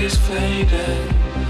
is fading.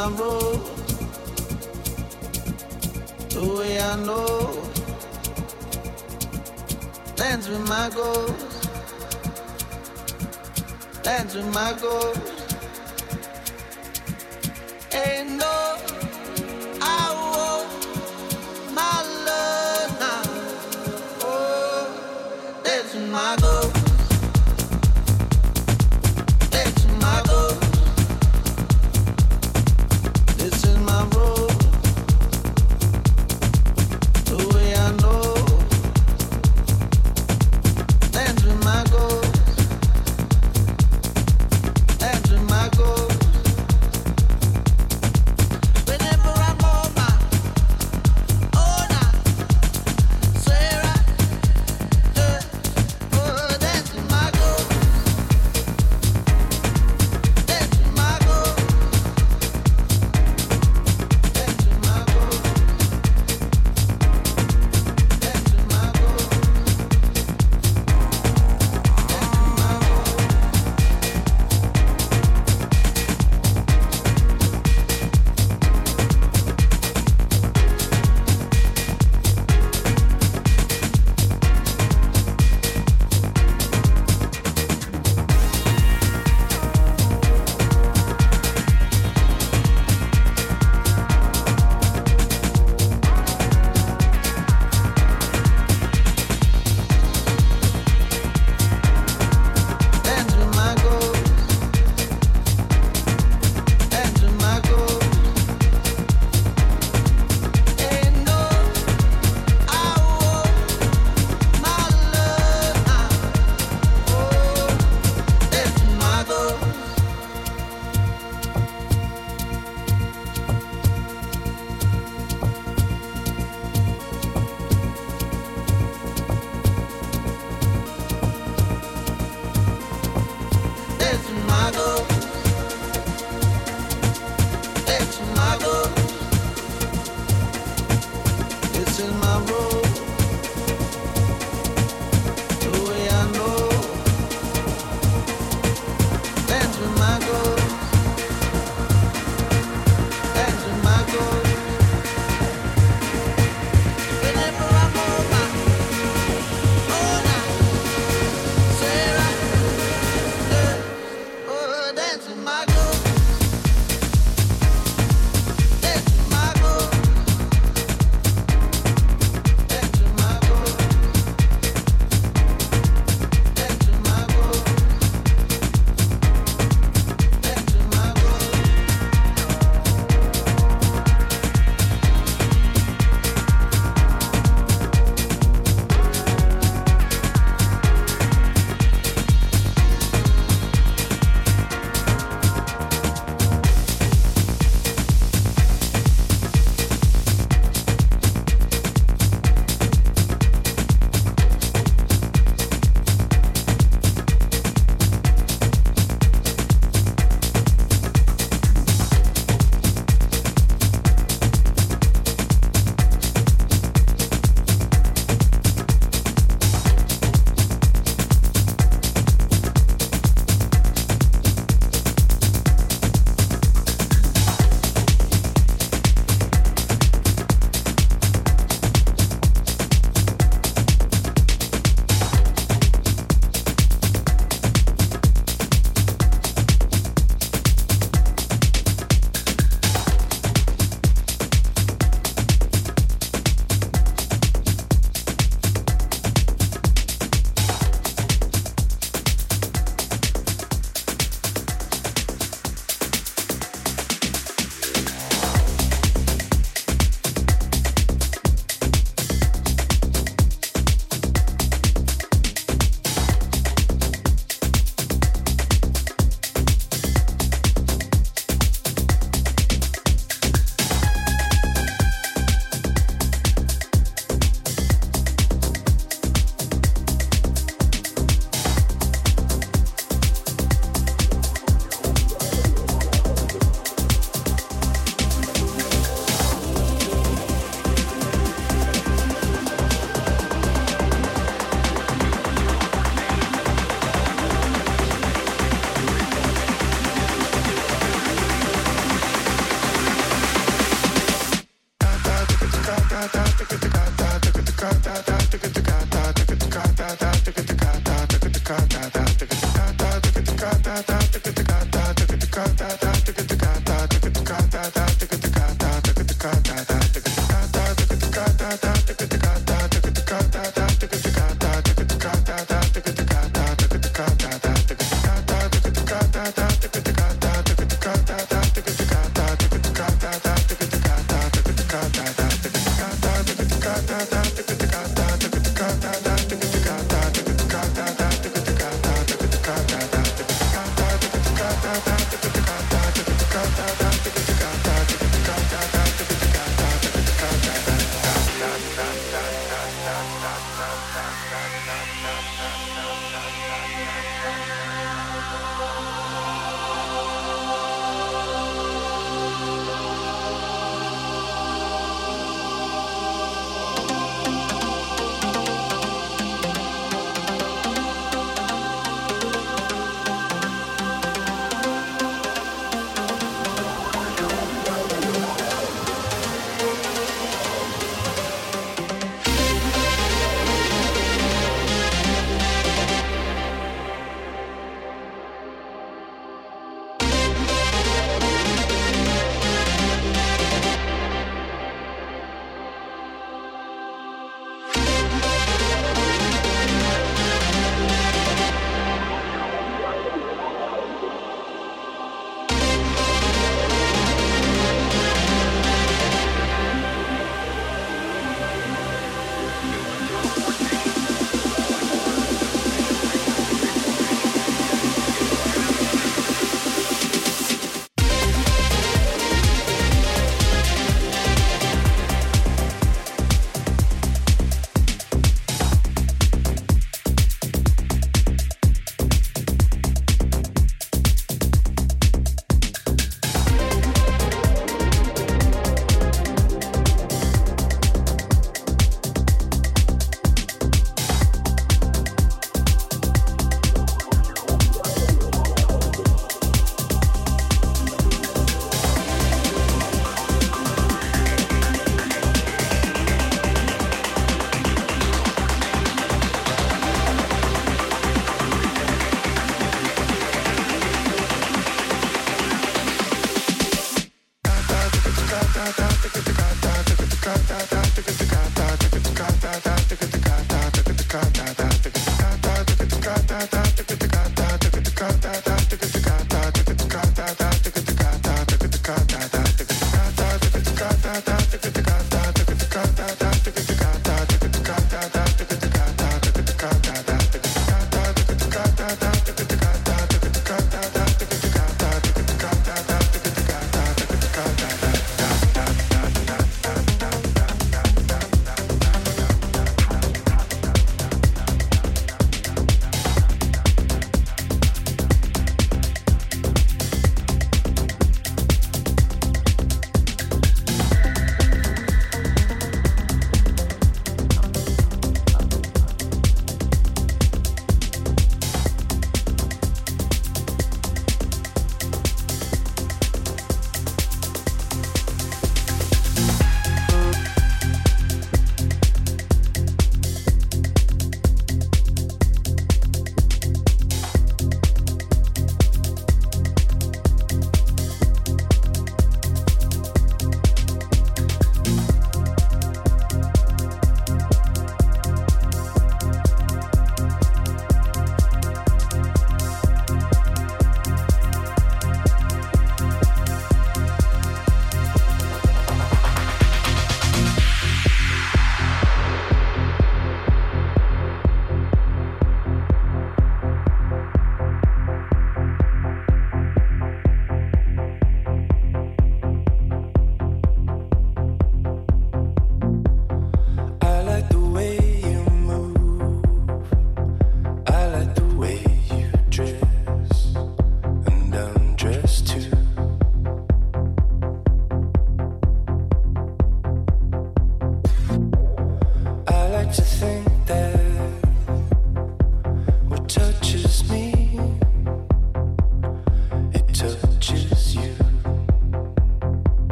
my road. The way I know lands with my goals, lands with my goals.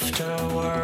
The afterworld.